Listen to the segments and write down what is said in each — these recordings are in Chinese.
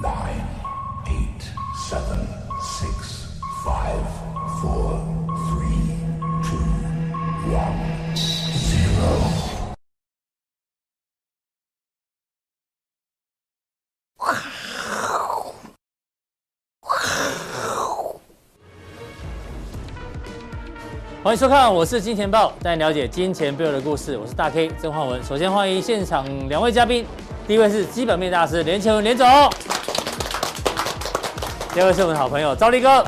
nine, eight, seven, six, five, four, three, two, one, zero. 欢迎收看，我是金钱爆，带你了解金钱背后的故事。我是大 K 曾焕文。首先欢迎现场两位嘉宾，第一位是基本面大师连干文连总，第二位是我们的好朋友兆立哥。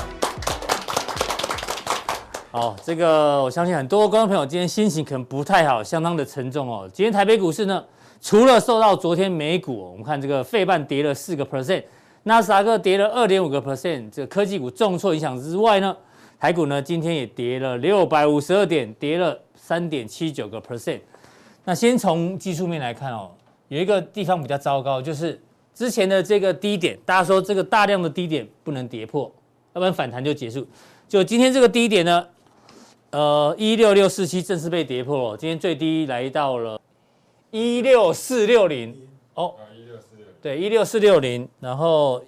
好，这个我相信很多观众朋友今天心情可能不太好，相当的沉重哦。今天台北股市呢，除了受到昨天美股，我们看这个费半跌了四个 percent，纳斯达克跌了二点五个 percent，这个科技股重挫影响之外呢，台股呢，今天也跌了六百五十二点，跌了三点七九个 percent。那先从技术面来看哦，有一个地方比较糟糕，就是之前的这个低点，大家说这个大量的低点不能跌破，要不然反弹就结束。就今天这个低点呢，呃，一六六四七正式被跌破了，今天最低来到了一六四六零哦，一六四六对，一六四六零，然后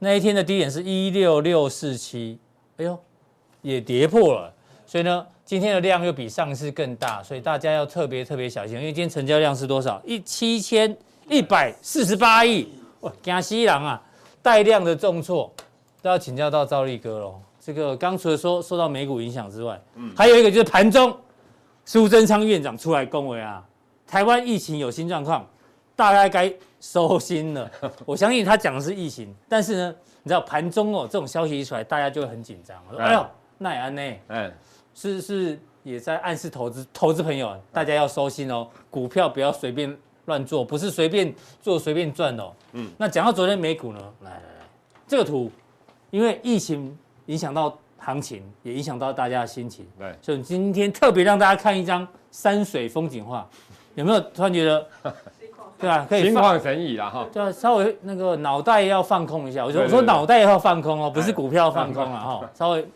那一天的低点是一六六四七，哎呦。也跌破了，所以呢，今天的量又比上次更大，所以大家要特别特别小心，因为今天成交量是多少？一七千一百四十八亿，哇，惊死人啊！带量的重挫，都要请教到赵力哥喽。这个刚除了说受到美股影响之外，嗯，还有一个就是盘中苏贞昌院长出来恭维啊，台湾疫情有新状况，大概该收心了。我相信他讲的是疫情，但是呢，你知道盘中哦，这种消息一出来，大家就会很紧张，说哎呦。那也安呢？嗯，是是也在暗示投资投资朋友，大家要收心哦，股票不要随便乱做，不是随便做随便赚哦。嗯，那讲到昨天美股呢，来来来，这个图，因为疫情影响到行情，也影响到大家的心情，对，所以今天特别让大家看一张山水风景画，有没有突然觉得，对啊？可以心旷神怡啦哈，对啊，稍微那个脑袋要放空一下，我说我说脑袋要放空哦，不是股票放空了哈，稍微。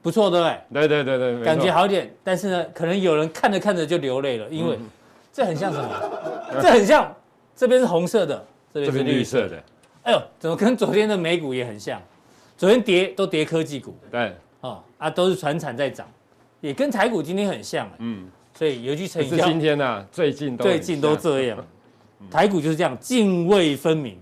不错，对不对？对对对对，感觉好一点。但是呢，可能有人看着看着就流泪了，因为这很像什么？这很像，这边是红色的，这边是绿色的。哎呦，怎么跟昨天的美股也很像？昨天跌都跌科技股，对，哦啊，都是船产在涨，也跟台股今天很像。嗯，所以有一句成语叫“今天呢，最近最近都这样”。台股就是这样，泾渭分明，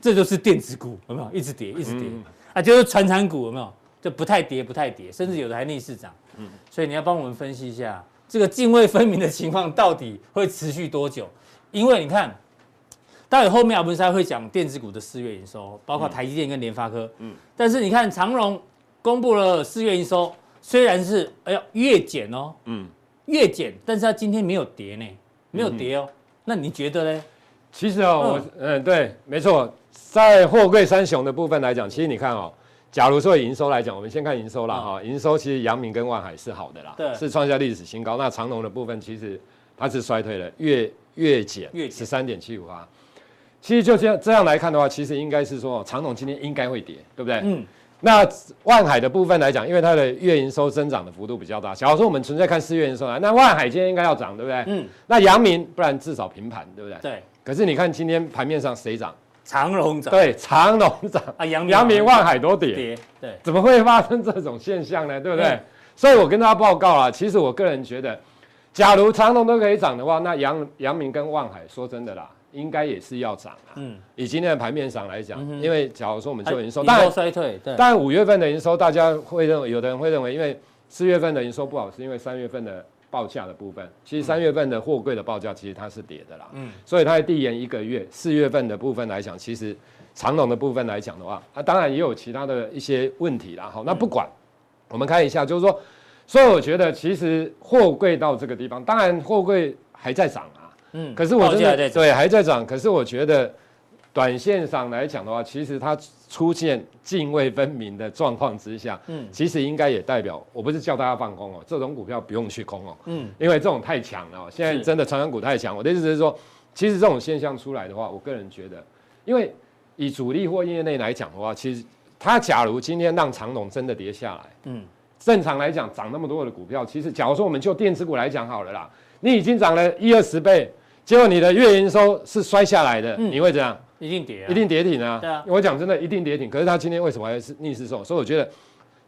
这就是电子股，有没有？一直跌，一直跌啊，就是船产股，有没有？就不太跌，不太跌，甚至有的还逆势涨。嗯，所以你要帮我们分析一下这个泾渭分明的情况到底会持续多久？因为你看，待会后面阿文山会讲电子股的四月营收，包括台积电跟联发科。嗯，但是你看长荣公布了四月营收，虽然是哎呀月减哦，嗯，月减，但是它今天没有跌呢，没有跌哦。那你觉得呢？其实哦，我嗯对，没错，在货柜三雄的部分来讲，其实你看哦。假如说以营收来讲，我们先看营收啦哈。营收其实阳明跟万海是好的啦，对，是创下历史新高。那长荣的部分其实它是衰退了，月月减十三点七五啊。其实就这样这样来看的话，其实应该是说长荣今天应该会跌，对不对？嗯。那万海的部分来讲，因为它的月营收增长的幅度比较大。假如说我们纯粹看四月营收来，那万海今天应该要涨，对不对？嗯。那阳明不然至少平盘，对不对？对。可是你看今天盘面上谁涨？长荣涨，对，长荣涨啊，阳阳明、万海都跌，跌，对，怎么会发生这种现象呢？对不对？嗯、所以我跟大家报告啊，其实我个人觉得，假如长隆都可以涨的话，那阳阳明跟望海，说真的啦，应该也是要涨啊。嗯，以今天的盘面上来讲，嗯、因为假如说我们就营收，营收衰退，对，但五月份的营收，大家会认为，有的人会认为，因为四月份的营收不好，是因为三月份的。报价的部分，其实三月份的货柜的报价其实它是跌的啦，嗯，所以它递延一个月，四月份的部分来讲，其实长隆的部分来讲的话，它当然也有其他的一些问题啦，好，那不管，我们看一下，就是说，所以我觉得其实货柜到这个地方，当然货柜还在涨啊，嗯，可是我觉得对还在涨，可是我觉得。短线上来讲的话，其实它出现泾渭分明的状况之下，嗯，其实应该也代表，我不是叫大家放空哦，这种股票不用去空哦，嗯，因为这种太强了，现在真的传产股太强。我的意思是说，其实这种现象出来的话，我个人觉得，因为以主力或业内来讲的话，其实它假如今天让长龙真的跌下来，嗯，正常来讲涨那么多的股票，其实假如说我们就电子股来讲好了啦，你已经涨了一二十倍，结果你的月营收是摔下来的，你会怎样？一定跌啊，一定跌停啊。对啊，我讲真的，一定跌停。可是它今天为什么还是逆势送？所以我觉得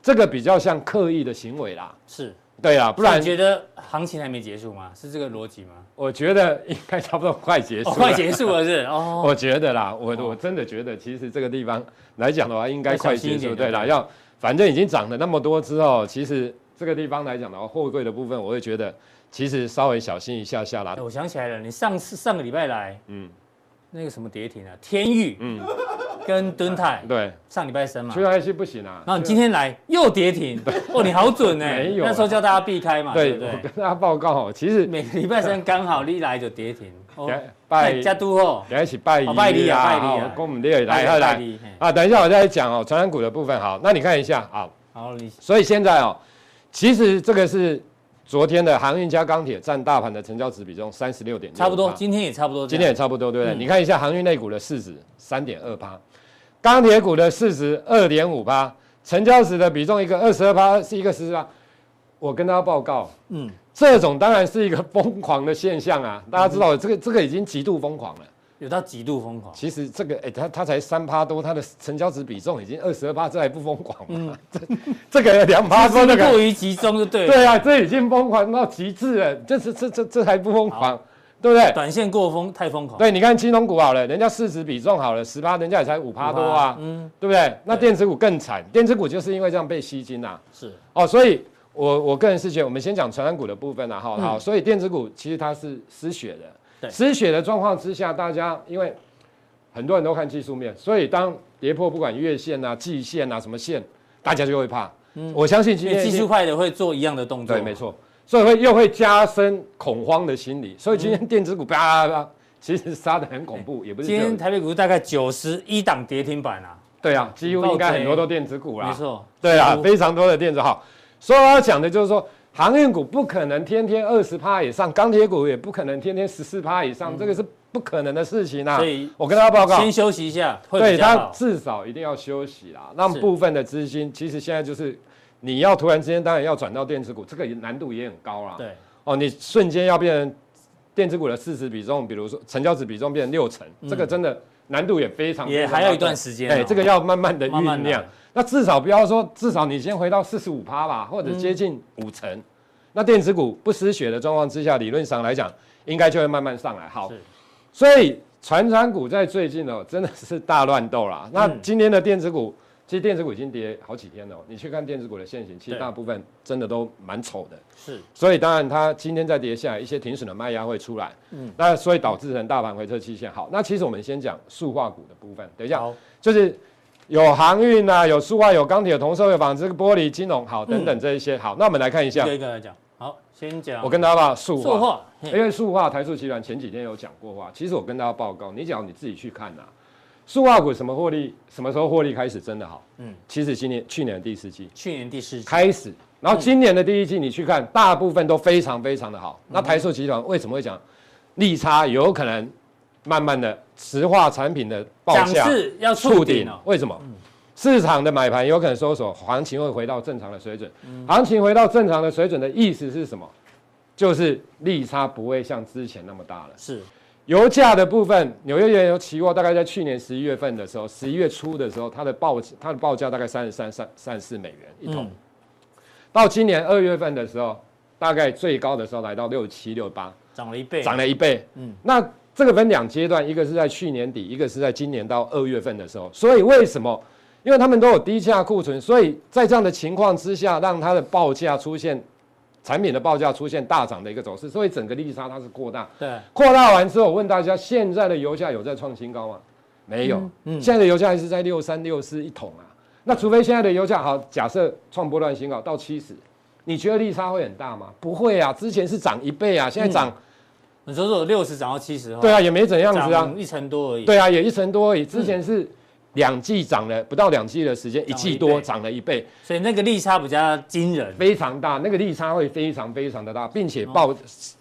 这个比较像刻意的行为啦。是，对啊，不然你觉得行情还没结束吗？是这个逻辑吗？我觉得应该差不多快结束了，快结束了是 哦。我觉得啦，我我真的觉得，其实这个地方来讲的话，应该快结束。对啦，要反正已经涨了那么多之后，其实这个地方来讲的话，货柜的部分，我会觉得。其实稍微小心一下下啦。我想起来了，你上次上个礼拜来，嗯，那个什么跌停啊，天域，嗯，跟敦泰，对，上礼拜升嘛，趋势不行啊。然后你今天来又跌停，哦，你好准哎，没有，那时候叫大家避开嘛，对不对？我跟大家报告哦，其实每个礼拜三刚好一来就跌停，拜加都哦，来一起拜一啊，拜礼啊，跟我们列来来来啊，等一下我再讲哦，传染股的部分好，那你看一下好，好，你所以现在哦，其实这个是。昨天的航运加钢铁占大盘的成交值比重三十六点，差不多，今天也差不多，今天也差不多，对不对？嗯、你看一下航运类股的市值三点二八，钢铁股的市值二点五八，成交值的比重一个二十二八，是一个十四趴。我跟大家报告，嗯，这种当然是一个疯狂的现象啊！大家知道，这个这个已经极度疯狂了。有到极度疯狂，其实这个哎，它它才三趴多，它的成交值比重已经二十二趴，这还不疯狂吗？嗯、这这个两趴多，那个过于集中就对了。对啊，这已经疯狂到极致了，这是这这这还不疯狂，好对不对？短线过疯太疯狂。对，你看金融股好了，人家市值比重好了十趴，人家也才五趴多啊，嗯，对不对？那电子股更惨，电子股就是因为这样被吸金呐、啊。是哦，所以我我个人是觉得，我们先讲传染股的部分啊，好好，嗯、所以电子股其实它是失血的。失血的状况之下，大家因为很多人都看技术面，所以当跌破不管月线啊、季线啊什么线，大家就会怕。嗯，我相信今天技术派的会做一样的动作。对，没错。所以会又会加深恐慌的心理。所以今天电子股啪啪啪，其实杀的很恐怖，也不是。今天台北股大概九十一档跌停板啊。对啊，几乎应该很多都电子股啦。没错。对啊，非常多的电子好。所以我要讲的就是说。航运股不可能天天二十趴以上，钢铁股也不可能天天十四趴以上，嗯、这个是不可能的事情啊！所以我跟大家报告，先休息一下，对，他至少一定要休息啦。让部分的资金，其实现在就是你要突然之间，当然要转到电子股，这个难度也很高啦。对，哦，你瞬间要变成电子股的市值比重，比如说成交值比重变成六成，嗯、这个真的难度也非常，也还要一段时间、喔。哎，这个要慢慢的酝酿。慢慢那至少不要说，至少你先回到四十五趴吧，或者接近五成。嗯那电子股不失血的状况之下，理论上来讲，应该就会慢慢上来。好，所以传产股在最近哦，真的是大乱斗啦。嗯、那今天的电子股，其实电子股已经跌好几天了。你去看电子股的线型，其实大部分真的都蛮丑的。是，所以当然它今天再跌下来，一些停损的卖压会出来。嗯，那所以导致成大盘回撤期限。好，那其实我们先讲塑化股的部分。等一下，就是有航运啊，有塑化，有钢铁，有铜色，有纺织、玻璃、金融，好，等等这一些。嗯、好，那我们来看一下。一个一个来讲。好，先讲。我跟大家报塑化，化因为塑化台塑集团前几天有讲过话。其实我跟大家报告，你只要你自己去看呐、啊，塑化股什么获利，什么时候获利开始真的好？嗯，其实今年去年的第四季，去年第四季开始，然后今年的第一季你去看，大部分都非常非常的好。嗯、那台塑集团为什么会讲利差有可能慢慢的石化产品的报价要触顶？为什么？嗯市场的买盘有可能收手，行情会回到正常的水准。嗯、行情回到正常的水准的意思是什么？就是利差不会像之前那么大了。是，油价的部分，纽约原油期货大概在去年十一月份的时候，十一月初的时候，它的报它的报价大概三十三三三十四美元一桶。嗯、到今年二月份的时候，大概最高的时候来到六七六八，涨了一倍，涨了一倍。嗯，那这个分两阶段，一个是在去年底，一个是在今年到二月份的时候。所以为什么？因为他们都有低价库存，所以在这样的情况之下，让它的报价出现产品的报价出现大涨的一个走势，所以整个利差它是扩大。对，扩大完之后，我问大家，现在的油价有在创新高吗？没有。嗯，嗯，现在的油价还是在六三六四一桶啊。那除非现在的油价好，假设创波段新高到七十，你觉得利差会很大吗？不会啊，之前是涨一倍啊，现在涨，嗯，你说说六十涨到七十，对啊，也没怎样子啊，一成多而已。对啊，也一成多而已，之前是。嗯两季涨了不到两季的时间，一季多涨了一倍，所以那个利差比较惊人，非常大，那个利差会非常非常的大，并且报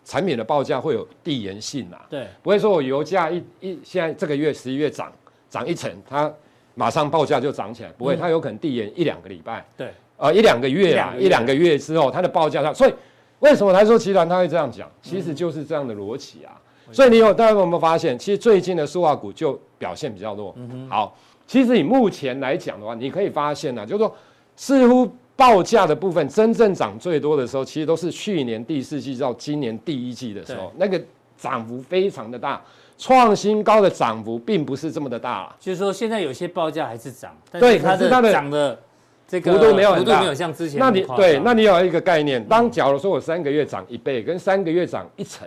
产品的报价会有递延性啊，对，不会说我油价一一现在这个月十一月涨涨一成，它马上报价就涨起来，不会，它有可能递延一两个礼拜，对，呃一两个月啊，一两个月之后它的报价上，所以为什么台塑集团它会这样讲？其实就是这样的逻辑啊。所以你有大家有没有发现，其实最近的塑化股就表现比较弱。嗯、好，其实以目前来讲的话，你可以发现呢、啊，就是说似乎报价的部分真正涨最多的时候，其实都是去年第四季到今年第一季的时候，那个涨幅非常的大，创新高的涨幅并不是这么的大了。就是说现在有些报价还是涨，对，它的涨的。这个幅度没有很大，没有像之前那你对，那你有一个概念，当假如说我三个月涨一倍，跟三个月涨一成，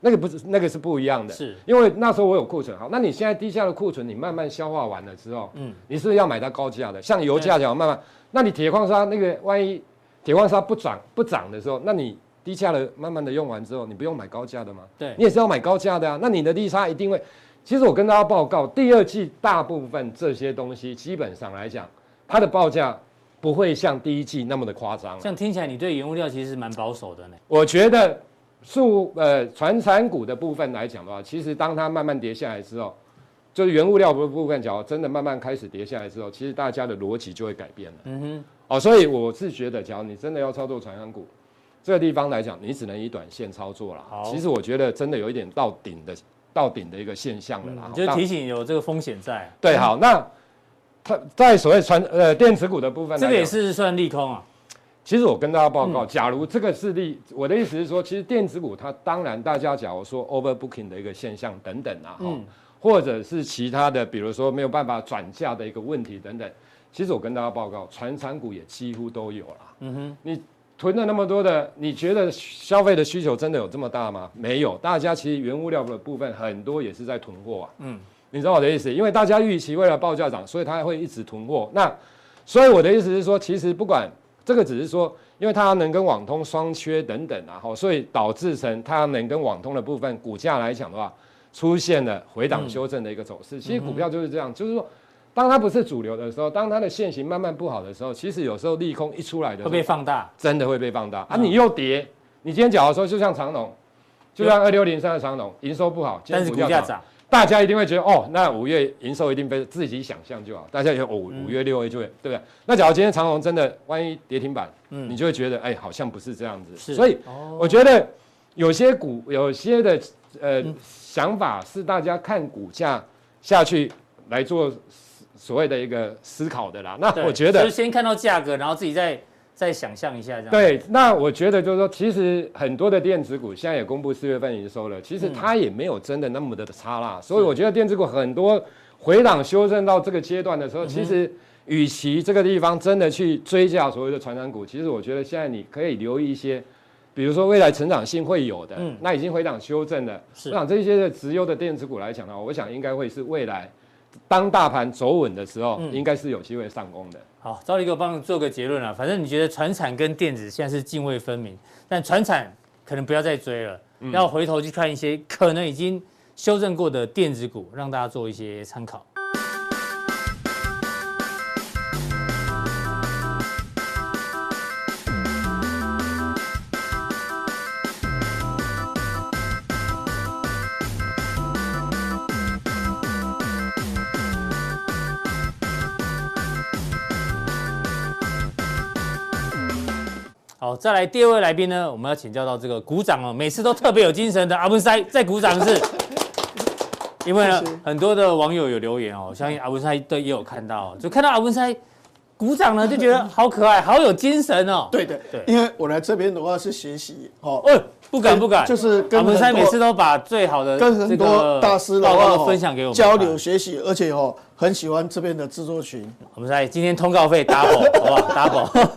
那个不是那个是不一样的，是，因为那时候我有库存，好，那你现在低价的库存你慢慢消化完了之后，嗯，你是不是要买到高价的？像油价讲慢慢，那你铁矿砂那个万一铁矿砂不涨不涨的时候，那你低价的慢慢的用完之后，你不用买高价的吗？对，你也是要买高价的啊，那你的利差一定会，其实我跟大家报告，第二季大部分这些东西基本上来讲，它的报价。不会像第一季那么的夸张。这样听起来，你对原物料其实是蛮保守的呢。我觉得，数呃，传产股的部分来讲的话，其实当它慢慢跌下来之后，就是原物料的部分，假如真的慢慢开始跌下来之后，其实大家的逻辑就会改变了。嗯哼。哦，所以我是觉得，假如你真的要操作传产股，这个地方来讲，你只能以短线操作了。好。其实我觉得真的有一点到顶的到顶的一个现象了啦。嗯，就提醒有这个风险在。对，好，那。它在所谓传呃电子股的部分，这个也是算利空啊。其实我跟大家报告，假如这个是利，我的意思是说，其实电子股它当然大家假如说 overbooking 的一个现象等等啊，嗯，或者是其他的，比如说没有办法转嫁的一个问题等等，其实我跟大家报告，传产股也几乎都有了。嗯哼，你囤了那么多的，你觉得消费的需求真的有这么大吗？没有，大家其实原物料的部分很多也是在囤货啊。嗯。你知道我的意思？因为大家预期为了报价涨，所以它会一直囤货。那所以我的意思是说，其实不管这个，只是说，因为太阳能跟网通双缺等等啊，哈，所以导致成太阳能跟网通的部分股价来讲的话，出现了回档修正的一个走势。其实股票就是这样，就是说，当它不是主流的时候，当它的线型慢慢不好的时候，其实有时候利空一出来的时候会被放大，真的会被放大啊！你又跌，你今天讲的时候就像长荣，就像二六零三的长荣，营收不好，但是股价涨。大家一定会觉得哦，那五月营收一定被自己想象就好。大家觉得哦，五月六月就会，嗯、对不对？那假如今天长虹真的万一跌停板，嗯，你就会觉得哎，好像不是这样子。所以我觉得有些股有些的呃、嗯、想法是大家看股价下去来做所谓的一个思考的啦。那我觉得就是先看到价格，然后自己再。再想象一下，这样。对。那我觉得就是说，其实很多的电子股现在也公布四月份营收了，其实它也没有真的那么的差啦。嗯、所以我觉得电子股很多回档修正到这个阶段的时候，嗯、其实与其这个地方真的去追价所谓的传染股，其实我觉得现在你可以留意一些，比如说未来成长性会有的，嗯、那已经回档修正的，是。我想这些的直优的电子股来讲的话，我想应该会是未来当大盘走稳的时候，嗯、应该是有机会上攻的。好，赵力给我帮你做个结论啊。反正你觉得船产跟电子现在是泾渭分明，但船产可能不要再追了，嗯、要回头去看一些可能已经修正过的电子股，让大家做一些参考。再来第二位来宾呢，我们要请教到这个鼓掌哦，每次都特别有精神的阿文塞在鼓掌是，因为呢很多的网友有留言哦，相信阿文塞都也有看到，就看到阿文塞鼓掌呢，就觉得好可爱，好有精神哦。对对对，因为我来这边的话是学习哦，呃，不敢不敢，就是阿文师每次都把最好的跟很多大师的话分享给我们交流学习，而且哦很喜欢这边的制作群。阿文师今天通告费 double 好不好？double。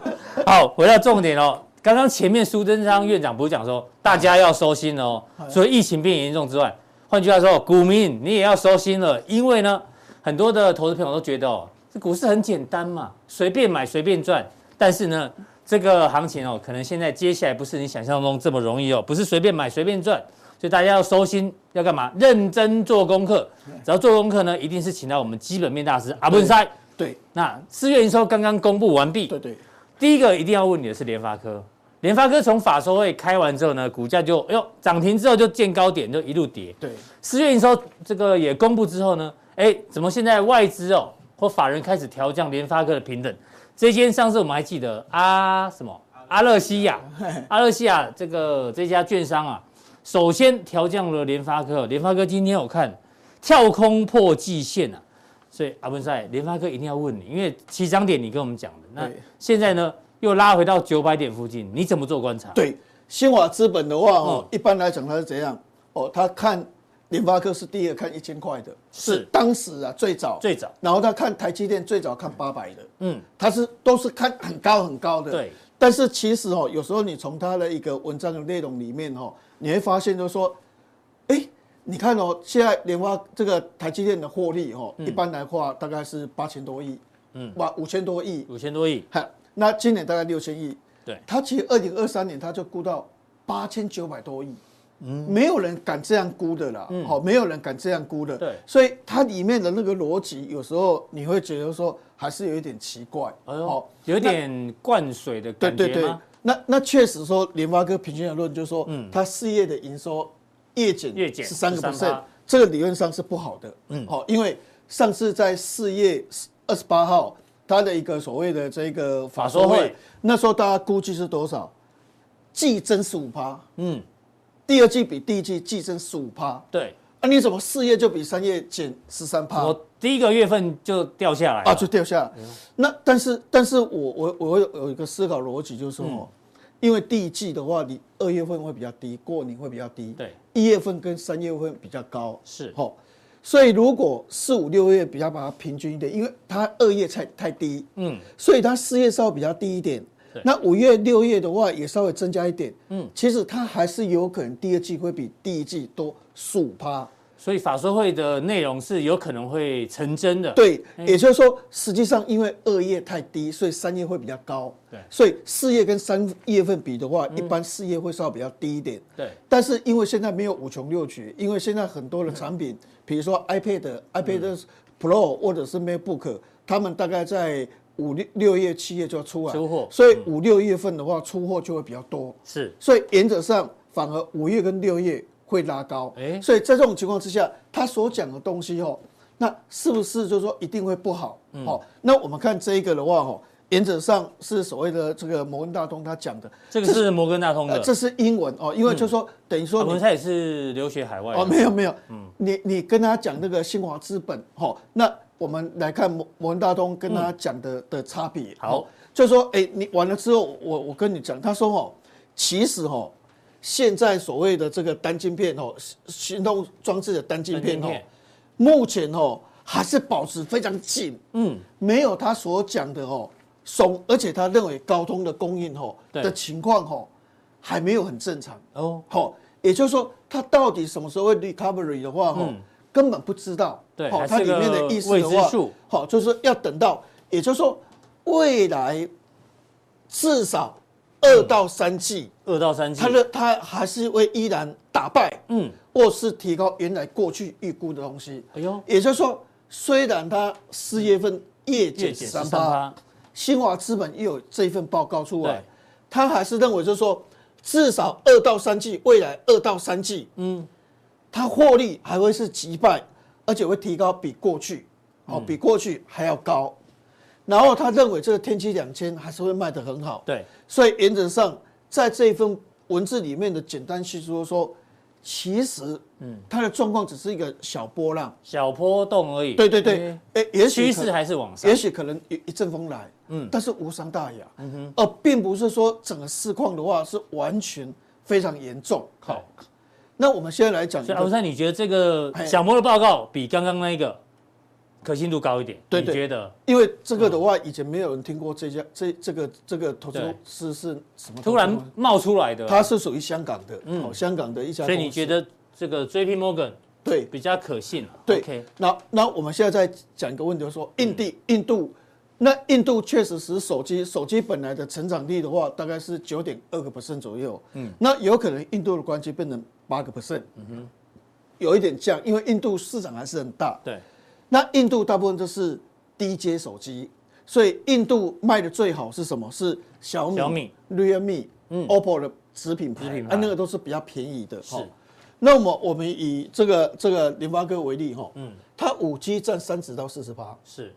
好，回到重点哦。刚刚前面苏贞昌院长不是讲说大家要收心哦，所以疫情变严重之外，换句话说，股民你也要收心了，因为呢，很多的投资朋友都觉得哦，这股市很简单嘛，随便买随便赚。但是呢，这个行情哦，可能现在接下来不是你想象中这么容易哦，不是随便买随便赚，所以大家要收心，要干嘛？认真做功课。只要做功课呢，一定是请到我们基本面大师阿文塞。对，那四月营收刚刚公布完毕。对对。第一个一定要问你的是联发科，联发科从法说会开完之后呢，股价就哎呦涨停之后就见高点就一路跌。对，四月营收这个也公布之后呢，哎，怎么现在外资哦或法人开始调降联发科的平等？这间上次我们还记得啊什么？阿勒西亚，阿勒西亚这个这家券商啊，首先调降了联发科，联发科今天我看跳空破季线啊，所以阿文赛，联发科一定要问你，因为起涨点你跟我们讲的，那现在呢又拉回到九百点附近，你怎么做观察？对，新华资本的话哦，一般来讲它是怎样？哦，他看联发科是第一个看一千块的，是。当时啊最早。最早，然后他看台积电最早看八百的，嗯，他是都是看很高很高的，对。但是其实哦，有时候你从他的一个文章的内容里面哦，你会发现就是说，哎，你看哦，现在联发这个台积电的获利哦，一般来话大概是八千多亿，嗯，哇，五千多亿，五千多亿，哈，那今年大概六千亿，对，他其实二零二三年他就估到八千九百多亿，嗯，没有人敢这样估的啦，好，没有人敢这样估的，对，所以它里面的那个逻辑，有时候你会觉得说。还是有一点奇怪，哦，有点灌水的感觉对对对，那那确实说，联发科平均的论就是说，嗯，它四月的营收月减月减是三个 percent，这个理论上是不好的，嗯，好，因为上次在四月二十八号，它的一个所谓的这个法说会，那时候大家估计是多少？季增十五趴，嗯，第二季比第一季季增十五趴，对。那、啊、你怎么四月就比三月减十三趴？我第一个月份就掉下来啊，就掉下来。嗯、那但是，但是我我我有有一个思考逻辑，就是说，嗯、因为第一季的话，你二月份会比较低，过年会比较低。对，一月份跟三月份比较高。是，好，所以如果四五六月比较把它平均一点，因为它二月才太低，嗯，所以它四月稍微比较低一点。那五月六月的话也稍微增加一点，嗯，其实它还是有可能第二季会比第一季多十五趴，所以法说会的内容是有可能会成真的。对，也就是说，实际上因为二月太低，所以三月会比较高。对，所以四月跟三月份比的话，一般四月会稍微比较低一点。对，但是因为现在没有五穷六绝，因为现在很多的产品，比如说 iPad、iPad Pro 或者是 MacBook，他们大概在。五六六月七月就要出来，出货，所以五六月份的话出货就会比较多，是，所以原则上反而五月跟六月会拉高，哎，所以在这种情况之下，他所讲的东西哦，那是不是就是说一定会不好？好，那我们看这一个的话哦，原则上是所谓的这个摩根大通他讲的，这个是摩根大通的，这是英文哦，因为就是说等于说，他也是留学海外哦，没有没有，嗯，你你跟他讲那个新华资本，好，那。我们来看摩摩根大通跟他讲的、嗯、的差别，好，就是说，哎，你完了之后，我我跟你讲，他说哦，其实哦，现在所谓的这个单晶片哦，行动装置的单晶片哦，目前哦还是保持非常紧，嗯，没有他所讲的哦松，而且他认为高通的供应哦的情况哦还没有很正常。哦，好，也就是说，它到底什么时候会 recovery 的话哦。根本不知道，对，它里面的意思的话，好，就是要等到，也就是说，未来至少二到三季，二到三季，它的它还是会依然打败，嗯，或是提高原来过去预估的东西。哎呦，也就是说，虽然它四月份业绩三八，新华资本又有这一份报告出来，他还是认为就是说，至少二到三季，未来二到三季，嗯。它获利还会是击败，而且会提高比过去，哦，比过去还要高。然后他认为这个天玑两千还是会卖得很好。对，所以原则上在这一份文字里面的简单叙述说，其实，嗯，它的状况只是一个小波浪、小波动而已。对对对，哎，也许趋势还是往上，也许可能一一阵风来，嗯，但是无伤大雅，嗯哼，而并不是说整个市况的话是完全非常严重。好。那我们现在来讲，所以阿文师，你觉得这个小摩的报告比刚刚那个可信度高一点？对，你觉得？因为这个的话，以前没有人听过这家这这个这个投资是是什么？突然冒出来的，它是属于香港的，嗯，香港的一家。所以你觉得这个 JP Morgan 对比较可信？对。那那我们现在再讲一个问题，就是说印地印度。那印度确实是手机，手机本来的成长率的话，大概是九点二个 percent 左右。嗯，那有可能印度的关系变成八个 percent。嗯哼，有一点降，因为印度市场还是很大。对，那印度大部分都是低阶手机，所以印度卖的最好是什么？是小米、小米。Realme、嗯、OPPO 的子品牌，啊，那个都是比较便宜的。是，那么我们以这个这个联发哥为例，哈，嗯，它五 G 占三十到四十八。是。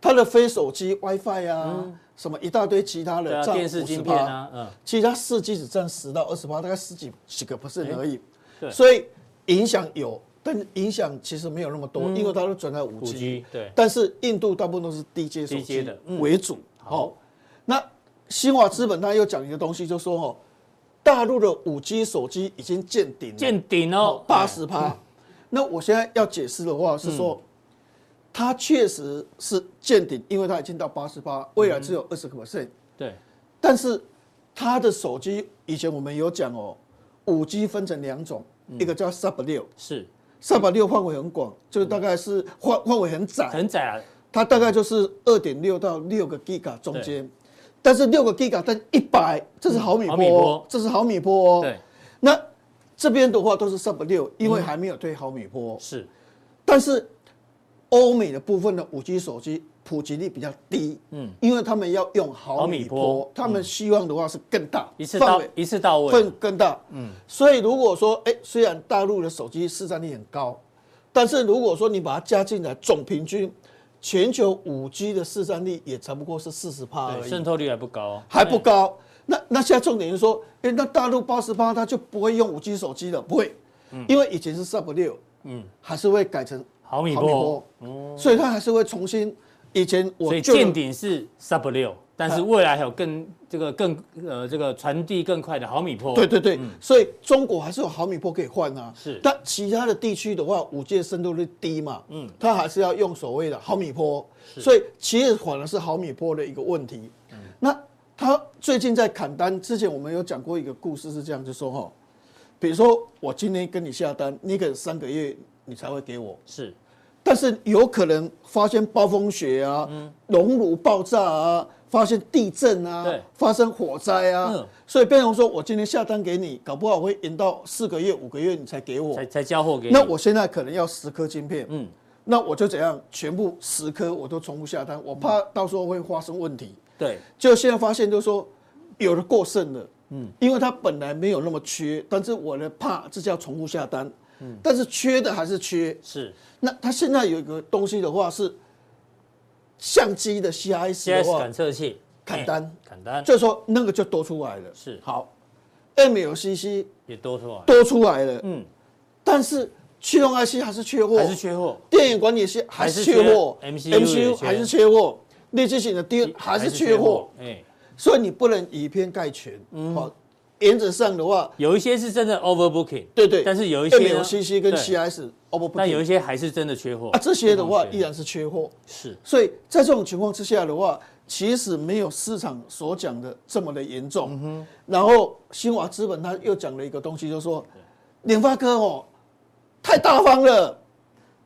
它的非手机 WiFi 啊，什么一大堆其他的，占电视晶片啊，嗯，其他四 G 只占十到二十八，大概十几几个 percent 而已。对。所以影响有，但影响其实没有那么多，因为它都转在五 G。对，但是印度大部分都是低阶手低阶的机为主。好。好，那新华资本他又讲一个东西，就说哦，大陆的五 G 手机已经见顶了，见顶哦，八十趴。那我现在要解释的话是说，它确实是见顶，因为它已经到八十趴，未来只有二十个 percent。对，但是它的手机以前我们有讲哦，五 G 分成两种，一个叫 Sub 六，是 Sub 六范围很广，就是大概是范范围很窄，很窄啊，它大概就是二点六到六个 Giga 中间，但是六个 Giga 但一百，这是毫米波，这是毫米波。哦。对，那这边的话都是 Sub 六，因为还没有推毫米波。是，但是欧美的部分的五 G 手机普及率比较低，嗯，因为他们要用毫米波，他们希望的话是更大，一次到一次到位，更更大，嗯。所以如果说，哎，虽然大陆的手机市占率很高，但是如果说你把它加进来，总平均。全球五 G 的市占率也才不过是四十趴而已，渗透率还不高，还不高。那那现在重点是说，哎，那大陆八十趴他就不会用五 G 手机了，不会，因为以前是 Sub 六，嗯，还是会改成毫米波，所以它还是会重新。以前我所以见顶是 Sub 六。但是未来还有更这个更呃这个传递更快的毫米波，对对对，所以中国还是有毫米波可以换啊。是，但其他的地区的话，五 G 的深度率低嘛，嗯，它还是要用所谓的毫米波，所以其实反而是毫米波的一个问题。那他最近在砍单之前，我们有讲过一个故事，是这样，就说哈，比如说我今天跟你下单，你可能三个月你才会给我，是，但是有可能发现暴风雪啊，熔炉爆炸啊。发现地震啊，发生火灾啊，所以变成说我今天下单给你，搞不好会延到四个月、五个月你才给我，才才交货给你。那我现在可能要十颗晶片，嗯，那我就怎样，全部十颗我都重复下单，我怕到时候会发生问题。对，就现在发现就是说有的过剩了，嗯，因为它本来没有那么缺，但是我呢怕这叫重复下单，嗯，但是缺的还是缺，是。那它现在有一个东西的话是。相机的 CIS 的话，感测器。砍单，砍单，就是说那个就多出来了。是。好，MLCC 也多出来，多出来了。嗯，但是驱动 IC 还是缺货，还是缺货。电源管理器还是缺货，MCU 还是缺货，立积型的 D 还是缺货。哎，所以你不能以偏概全。嗯，好，原则上的话，有一些是真的 overbooking，对对，但是有一些 MLCC 跟 CS overbooking，但有一些还是真的缺货。啊，这些的话依然是缺货。是，所以在这种情况之下的话，其实没有市场所讲的这么的严重。然后新华资本他又讲了一个东西，就是说联发科哦太大方了，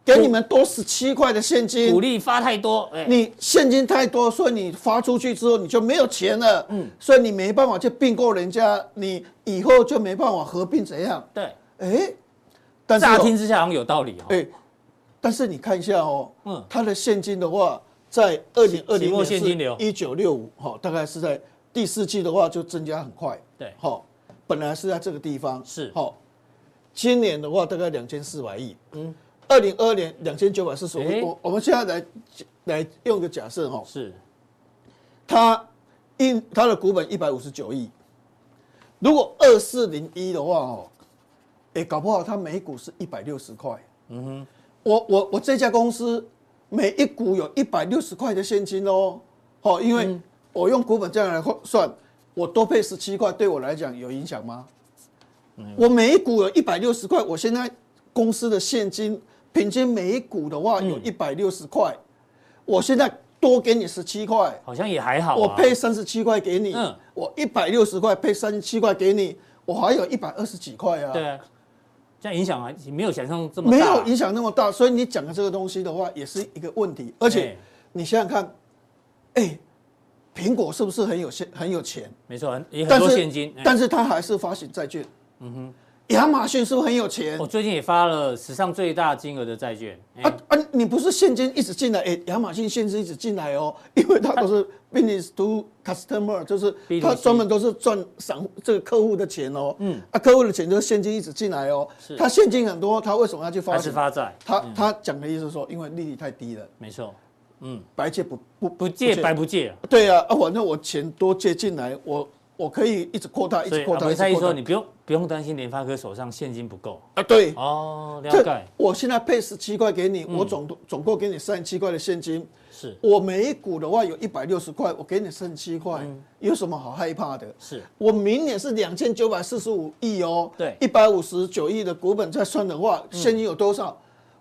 给你们多十七块的现金，鼓励发太多，你现金太多，所以你发出去之后你就没有钱了。嗯，所以你没办法去并购人家，你以后就没办法合并怎样？对，哎。但是乍听之下好像有道理哦。对，但是你看一下哦，嗯，它的现金的话，在二零二零年是一九六五，哈，大概是在第四季的话就增加很快。对，好，本来是在这个地方是，好，今年的话大概两千四百亿，嗯，二零二二年两千九百四十五亿。我我们现在来来用个假设哈，是，它一它的股本一百五十九亿，如果二四零一的话哦。哎，搞不好它每股是一百六十块。嗯哼，我我我这家公司每一股有一百六十块的现金哦。好，因为我用股本这样来算，我多配十七块，对我来讲有影响吗？我每一股有一百六十块，我现在公司的现金平均每一股的话有一百六十块，我现在多给你十七块，好像也还好。我配三十七块给你，我一百六十块配三十七块给你，我还有一百二十几块啊。对。这样影响啊，没有想象这么大，没有影响那么大，所以你讲的这个东西的话，也是一个问题。而且你想想看，哎，苹果是不是很有现很有钱？没错，也很多现金，但是它还是发行债券。嗯哼。亚马逊是不是很有钱？我最近也发了史上最大金额的债券。啊啊！你不是现金一直进来？哎，亚马逊现金一直进来哦，因为它都是 business to customer，就是它专门都是赚散这个客户的钱哦。嗯。啊，客户的钱就是现金一直进来哦。是。他现金很多，它为什么要去发？还是发债？他他讲的意思是说，因为利率太低了。没错。嗯。白借不不不借白不借。对啊啊！反正我钱多借进来，我我可以一直扩大，一直扩大。所以阿文说，你不用不用担心联发科手上现金不够啊。对，哦，了解。我现在配十七块给你，我总总共给你三十七块的现金。是我每一股的话有一百六十块，我给你三十七块，有什么好害怕的？是我明年是两千九百四十五亿哦，对，一百五十九亿的股本再算的话，现金有多少？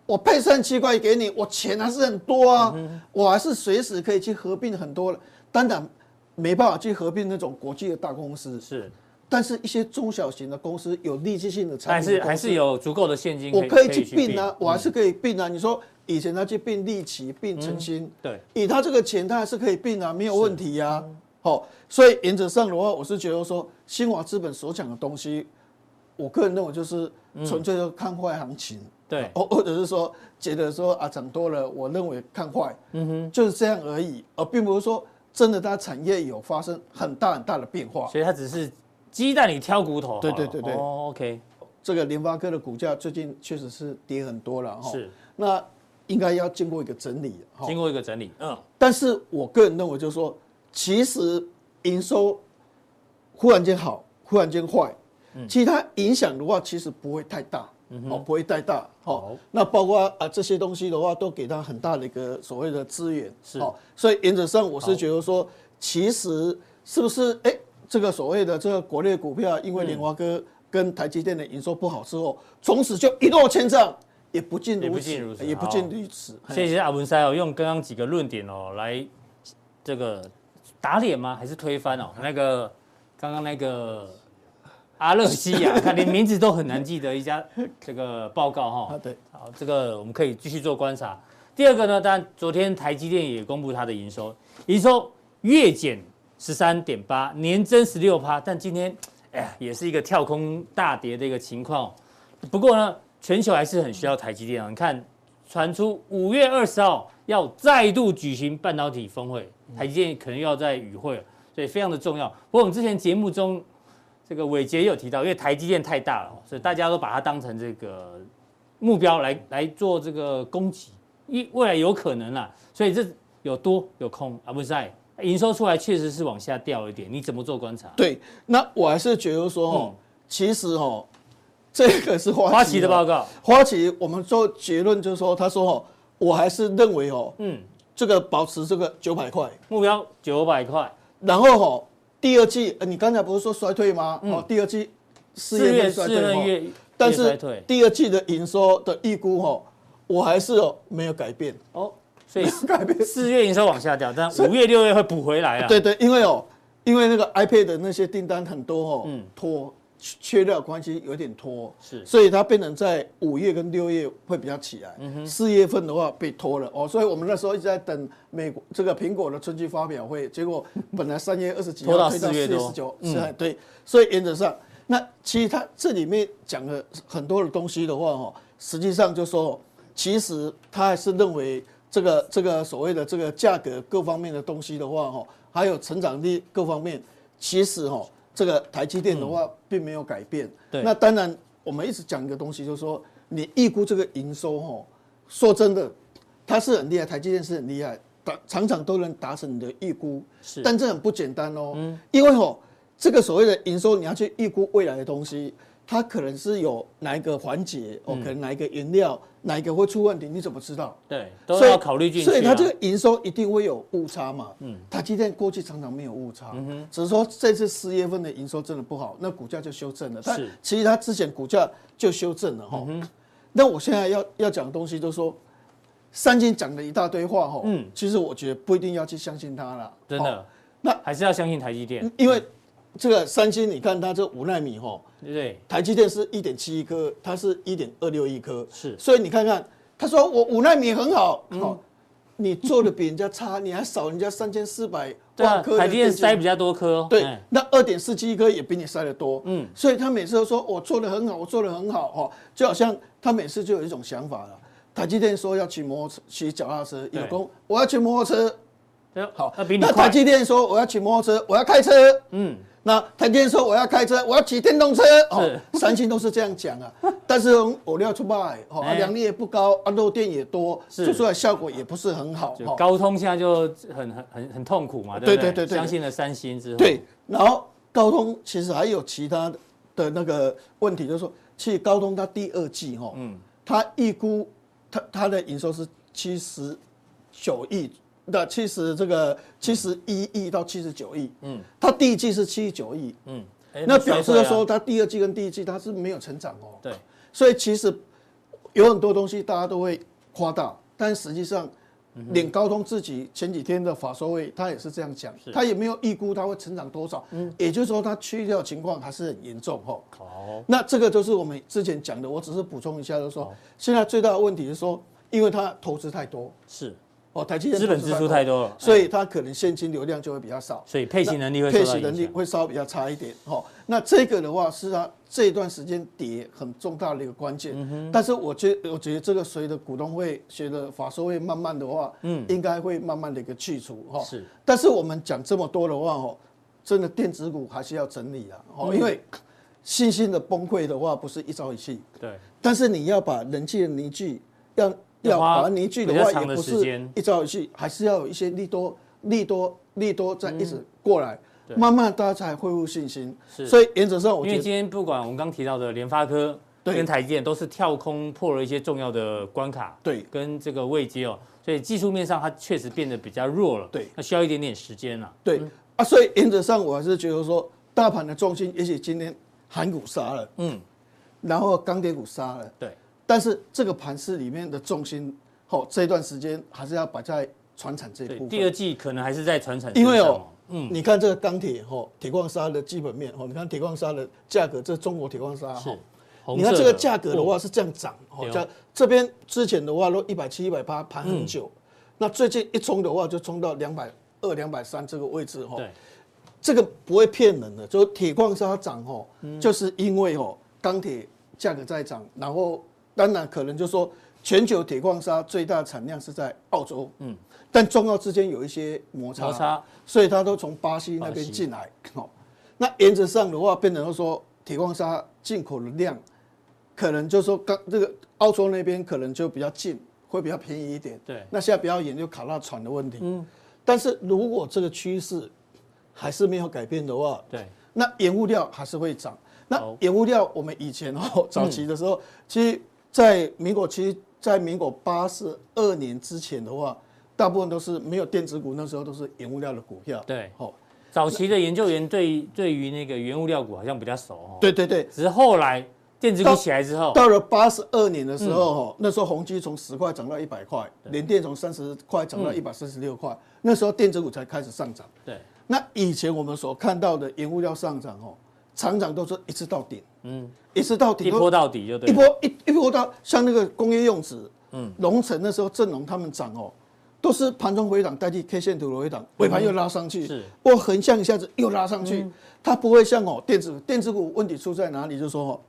我配三十七块给你，我钱还是很多啊，我还是随时可以去合并很多了。当然。没办法去合并那种国际的大公司，是，但是一些中小型的公司有利基性的产品，还是还是有足够的现金，我可以去并。啊，我还是可以并啊。你说以前他去并利奇、并晨星，对，以他这个钱，他还是可以并啊，没有问题呀。好，所以原则上的话，我是觉得说，新华资本所讲的东西，我个人认为就是纯粹的看坏行情，对，或 或者是说觉得说啊涨多了，我认为看坏，嗯哼，就是这样而已，而并不是说。真的，它产业有发生很大很大的变化，所以它只是鸡蛋里挑骨头。对对对对。哦，OK，这个联发科的股价最近确实是跌很多了哈。是。那应该要经过一个整理。经过一个整理，嗯。但是我个人认为，就是说，其实营收忽然间好，忽然间坏，其实它影响的话，其实不会太大。哦，不会太大，好，那包括啊这些东西的话，都给他很大的一个所谓的资源，是，所以原则上我是觉得说，其实是不是哎，这个所谓的这个国内股票，因为联华哥跟台积电的营收不好之后，从此就一落千丈，也不尽如此，也不尽如此。谢谢阿文师哦，用刚刚几个论点哦来这个打脸吗？还是推翻哦？那个刚刚那个。阿勒西亚，看连名字都很难记得一家这个报告哈。对，好，这个我们可以继续做观察。第二个呢，当然昨天台积电也公布它的营收，营收月减十三点八，年增十六趴，但今天哎呀，也是一个跳空大跌的一个情况。不过呢，全球还是很需要台积电啊。你看，传出五月二十号要再度举行半导体峰会，台积电可能又要在与会了，所以非常的重要。不过我们之前节目中。这个伟杰也有提到，因为台积电太大了，所以大家都把它当成这个目标来来做这个攻击，一未来有可能啦，所以这有多有空啊，不是在营收出来确实是往下掉一点，你怎么做观察？对，那我还是觉得说哦，嗯、其实哦，这个是花旗，花旗的报告，花旗我们做结论就是说，他说哦，我还是认为哦，嗯，这个保持这个九百块目标九百块，然后哦。第二季，呃，你刚才不是说衰退吗？哦，第二季四月衰退，但是第二季的营收的预估哈，我还是哦没有改变哦，所以改变四月营收往下掉，但五月六月会补回来啊。对对，因为哦，因为那个 iPad 的那些订单很多哦，嗯，拖。缺料关系有点拖，是，所以它变成在五月跟六月会比较起来，四月份的话被拖了。哦，所以我们那时候一直在等美国这个苹果的春季发表会，结果本来三月二十几号推到四月十九，是，对，所以原则上，那其实它这里面讲了很多的东西的话哦，实际上就说，其实他还是认为这个这个所谓的这个价格各方面的东西的话哦，还有成长力各方面，其实哈。这个台积电的话并没有改变，对。那当然，我们一直讲一个东西，就是说你预估这个营收哈，说真的，它是很厉害，台积电是很厉害，常常都能达成你的预估，是。但这很不简单哦，嗯，因为吼，这个所谓的营收，你要去预估未来的东西。它可能是有哪一个环节哦，可能哪一个原料哪一个会出问题，你怎么知道？对，都要考虑进去。所以它这个营收一定会有误差嘛。嗯，它今天过去常常没有误差，嗯哼，只是说这次四月份的营收真的不好，那股价就修正了。是，其实它之前股价就修正了哈。嗯，那我现在要要讲的东西就是说，三金讲了一大堆话哈。嗯，其实我觉得不一定要去相信它了。真的，那还是要相信台积电，因为。这个三星，你看它这五纳米哈，对，台积电是一点七亿颗，它是一点二六亿颗，是，所以你看看，他说我五纳米很好，好，你做的比人家差，你还少人家三千四百万颗，台积电塞比较多颗，对，那二点四七亿颗也比你塞得多，嗯，所以他每次都说我做的很好，我做的很好，哈，就好像他每次就有一种想法了，台积电说要骑摩托车，骑脚踏车，有功，我要骑摩托车，好，那台积电说我要骑摩托车，我要开车，嗯。那台积电说我要开车，我要骑电动车哦，三星都是这样讲啊。但是我料出卖哦，良率也不高，啊漏电也多，做出来效果也不是很好。高通现在就很很很很痛苦嘛，对对对对。相信了三星之后，对，然后高通其实还有其他的那个问题，就是说，其实高通它第二季哈，嗯，它预估它它的营收是七十九亿。的七十这个七十一亿到七十九亿，嗯，它第一季是七十九亿，嗯，那表示说它第二季跟第一季它是没有成长哦，对，所以其实有很多东西大家都会夸大，但实际上连高通自己前几天的法说会，他也是这样讲，他也没有预估它会成长多少，嗯，也就是说它去掉情况还是很严重哦，好，那这个就是我们之前讲的，我只是补充一下，就是说现在最大的问题是说，因为它投资太多，是。哦，台积电资本支出太多了，所以它可能现金流量就会比较少，所以配息能力会配息能力会稍微比较差一点。哈，那这个的话是它这一段时间跌很重大的一个关键。嗯哼。但是我觉我觉得这个随着股东会、随着法说会慢慢的话，嗯，应该会慢慢的一个去除。哈，是。但是我们讲这么多的话，哦，真的电子股还是要整理啊。哦，因为信心的崩溃的话，不是一朝一夕。对。但是你要把人气的凝聚要。要把它凝聚的话，也不是一朝一夕，还是要有一些利多、利多、利多在一直过来，慢慢大家才恢复信心。所以原则上，因为今天不管我们刚提到的联发科跟台积电，都是跳空破了一些重要的关卡，对，跟这个位阶哦，所以技术面上它确实变得比较弱了，对，那需要一点点时间了。对。啊，所以原则上我还是觉得说，大盘的重心也许今天韩股杀了，嗯，然后钢铁股杀了，对。但是这个盘市里面的重心，吼，这段时间还是要摆在传产这一部分。第二季可能还是在传产。因为哦，嗯，你看这个钢铁，吼，铁矿砂的基本面，吼，你看铁矿砂的价格，这中国铁矿砂，是，你看这个价格的话是这样涨，吼，这这边之前的话都一百七、一百八盘很久，那最近一冲的话就冲到两百二、两百三这个位置，吼，这个不会骗人的，就铁矿砂涨，吼，就是因为吼钢铁价格在涨，然后。当然，可能就是说全球铁矿砂最大产量是在澳洲，嗯，但中澳之间有一些摩擦，摩擦，所以它都从巴西那边进来，哦，那原则上的话，变成说铁矿砂进口的量，可能就是说刚这个澳洲那边可能就比较近，会比较便宜一点，对。那现在比较严就卡到船的问题，嗯，但是如果这个趋势还是没有改变的话，对，那原物料还是会涨。那原物料我们以前哦早期的时候，其实。在民国其实，在民国八十二年之前的话，大部分都是没有电子股，那时候都是原物料的股票。对，哦，早期的研究员对对于那个原物料股好像比较熟哦。对对对，只是后来电子股起来之后，到，到了八十二年的时候，哈，那时候宏基从十块涨到一百块，联电从三十块涨到一百四十六块，那时候电子股才开始上涨。对，那以前我们所看到的原物料上涨，哦，常常都是一次到顶。嗯。一直到底，一波到底就对。一波一一波到像那个工业用纸，嗯，龙城那时候正龙他们涨哦，都是盘中回档代替 K 线图的回档，尾盘又拉上去，是，或横向一下子又拉上去，它不会像哦电子电子股问题出在哪里？就是说哦，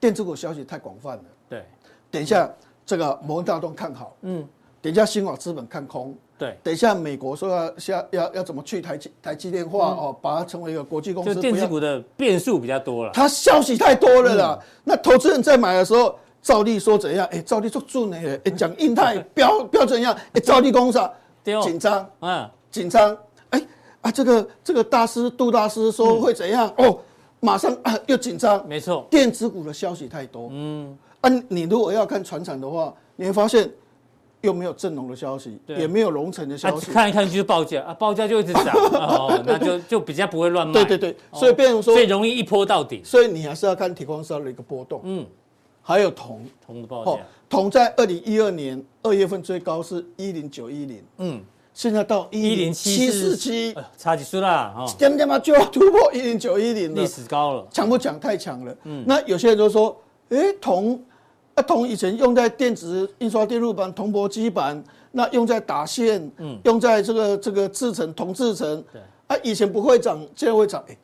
电子股消息太广泛了。对，等一下这个摩根大通看好，嗯，等一下新华资本看空。对，等一下，美国说要要要要怎么去台积台积电化哦，把它成为一个国际公司。就电子股的变数比较多了。它消息太多了啦。那投资人在买的时候，兆利说怎样？哎，兆利做准呢？哎，讲印太标 标怎样？哎，兆利公司紧张，嗯，紧张。哎啊，这个这个大师杜大师说会怎样？哦，马上啊又紧张。没错，电子股的消息太多。嗯，啊，你如果要看船产的话，你会发现。又没有正隆的消息，也没有龙城的消息，看一看就是报价啊，报价就一直涨，哦，那就就比较不会乱卖。对对对，所以变成说，最容易一波到底。所以你还是要看铁矿砂的一个波动。嗯，还有铜，铜的报价，铜在二零一二年二月份最高是一零九一零，嗯，现在到一零七四七，差几岁啦，哦，点点嘛就要突破一零九一零了，历史高了，强不强？太强了。嗯，那有些人就说，哎，铜，啊，铜以前用在电子印刷电路板、铜箔基板。那用在打线，嗯，用在这个这个制成铜制成，对，啊，以前不会涨，现在会涨，哎，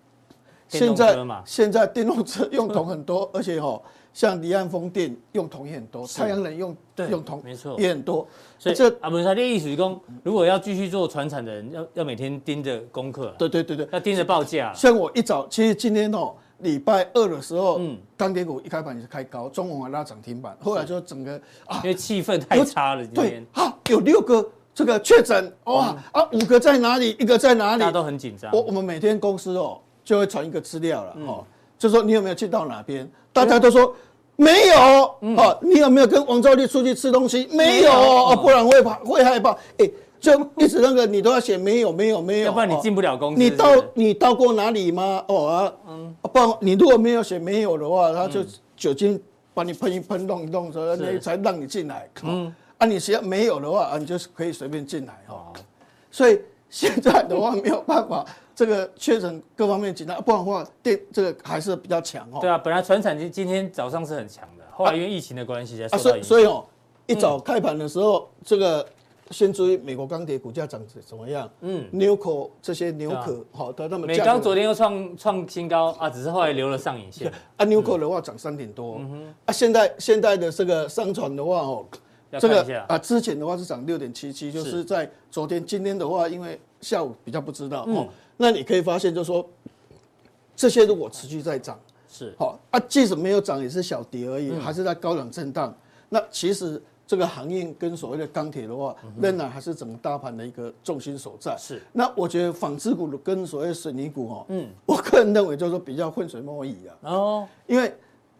现在现在电动车用铜很多，而且哈，像离岸风电用铜也很多，太阳能用用铜没错也很多，所以这啊不是他的意思是说，如果要继续做传产的人，要要每天盯着功课，对对对对，要盯着报价。像我一早，其实今天哦。礼拜二的时候，嗯，钢铁股一开盘也是开高，中午还拉涨停板，后来就整个啊，因为气氛太差了，对，啊，有六个这个确诊，哇，啊，五个在哪里？一个在哪里？大家都很紧张。我我们每天公司哦，就会传一个资料了，哦，就说你有没有去到哪边？大家都说没有，哦，你有没有跟王兆立出去吃东西？没有哦，不然会怕会害怕。哎，就一直那个你都要写没有没有没有，要不然你进不了公司。你到你到过哪里吗？哦啊，嗯，不然你如果没有写没有的话，他就酒精把你喷一喷弄一弄，所以才让你进来。嗯，啊，你写没有的话，啊，你就是可以随便进来哈。所以现在的话没有办法。这个确诊各方面紧张，不然的话电这个还是比较强哦。对啊，本来传产今今天早上是很强的，后来因为疫情的关系才受到影响。所以哦，一早开盘的时候，这个先注意美国钢铁股价涨怎怎么样？嗯，纽扣这些纽可好的，那么美钢昨天又创创新高啊，只是后来留了上影线。啊，纽扣的话涨三点多。嗯哼。啊，现在现在的这个上船的话哦，这个啊之前的话是涨六点七七，就是在昨天，今天的话因为下午比较不知道哦。那你可以发现，就是说，这些如果持续在涨，是好啊，即使没有涨，也是小跌而已，嗯、还是在高档震荡。那其实这个航运跟所谓的钢铁的话，仍然还是整个大盘的一个重心所在。是。那我觉得纺织股跟所谓水泥股哈，嗯，我个人认为就是说比较浑水摸鱼啊。哦。因为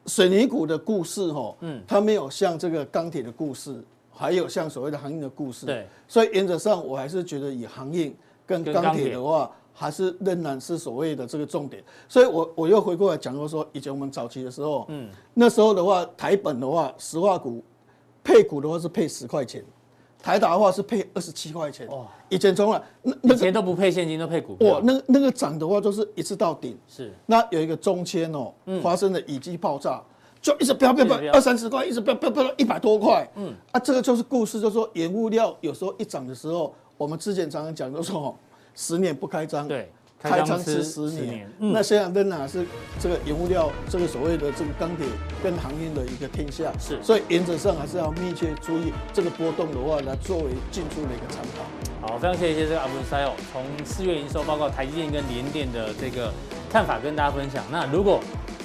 水泥股的故事哈，嗯，它没有像这个钢铁的故事，还有像所谓的航运的故事。对。所以原则上，我还是觉得以航运跟钢铁的话。还是仍然是所谓的这个重点，所以我我又回过来讲过说，以前我们早期的时候，嗯，那时候的话，台本的话，石化股配股的话是配十块钱，台达的话是配二十七块钱。哇，以前从来那那以前都不配现金，都配股票。哇，那那个涨的话都是一次到顶。是。那有一个中签哦，发生了乙基爆炸，就一直飙飙飙，二三十块，一直飙飙飙到一百多块。嗯。啊，这个就是故事，就是说原物料有时候一涨的时候，我们之前常常讲就是说。十年不开张，对，开张吃十年。那现在仍然是这个原物料，这个所谓的这个钢铁跟航运的一个天下。是，所以原则上还是要密切注意这个波动的话，来作为进出的一个参考。好，非常谢谢这个阿文师哦，从四月营收报告台积电跟联电的这个看法跟大家分享。那如果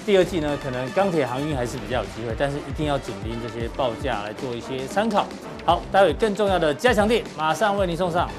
第二季呢，可能钢铁航运还是比较有机会，但是一定要紧盯这些报价来做一些参考。好，待会更重要的加强錠马上为您送上。